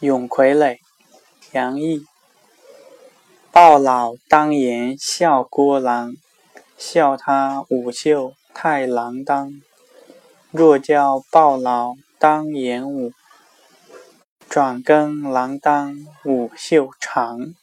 咏傀儡，杨毅。鲍老当言笑郭郎，笑他舞袖太郎当。若教鲍老当言舞，转更郎当舞袖长。